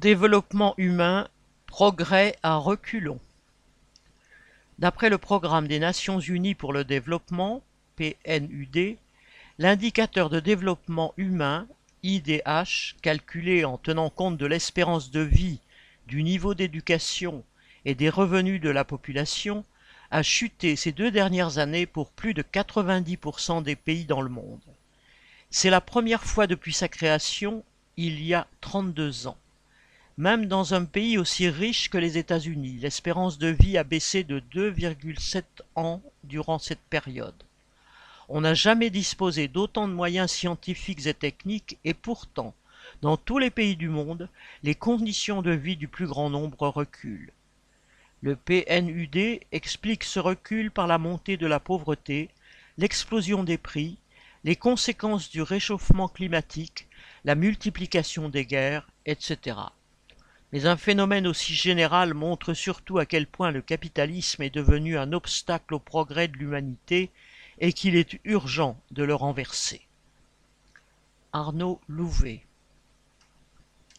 Développement humain, progrès à reculons. D'après le Programme des Nations unies pour le développement, PNUD, l'indicateur de développement humain, IDH, calculé en tenant compte de l'espérance de vie, du niveau d'éducation et des revenus de la population, a chuté ces deux dernières années pour plus de 90% des pays dans le monde. C'est la première fois depuis sa création, il y a 32 ans. Même dans un pays aussi riche que les États-Unis, l'espérance de vie a baissé de 2,7 ans durant cette période. On n'a jamais disposé d'autant de moyens scientifiques et techniques et pourtant, dans tous les pays du monde, les conditions de vie du plus grand nombre reculent. Le PNUD explique ce recul par la montée de la pauvreté, l'explosion des prix, les conséquences du réchauffement climatique, la multiplication des guerres, etc. Mais un phénomène aussi général montre surtout à quel point le capitalisme est devenu un obstacle au progrès de l'humanité et qu'il est urgent de le renverser. Arnaud Louvet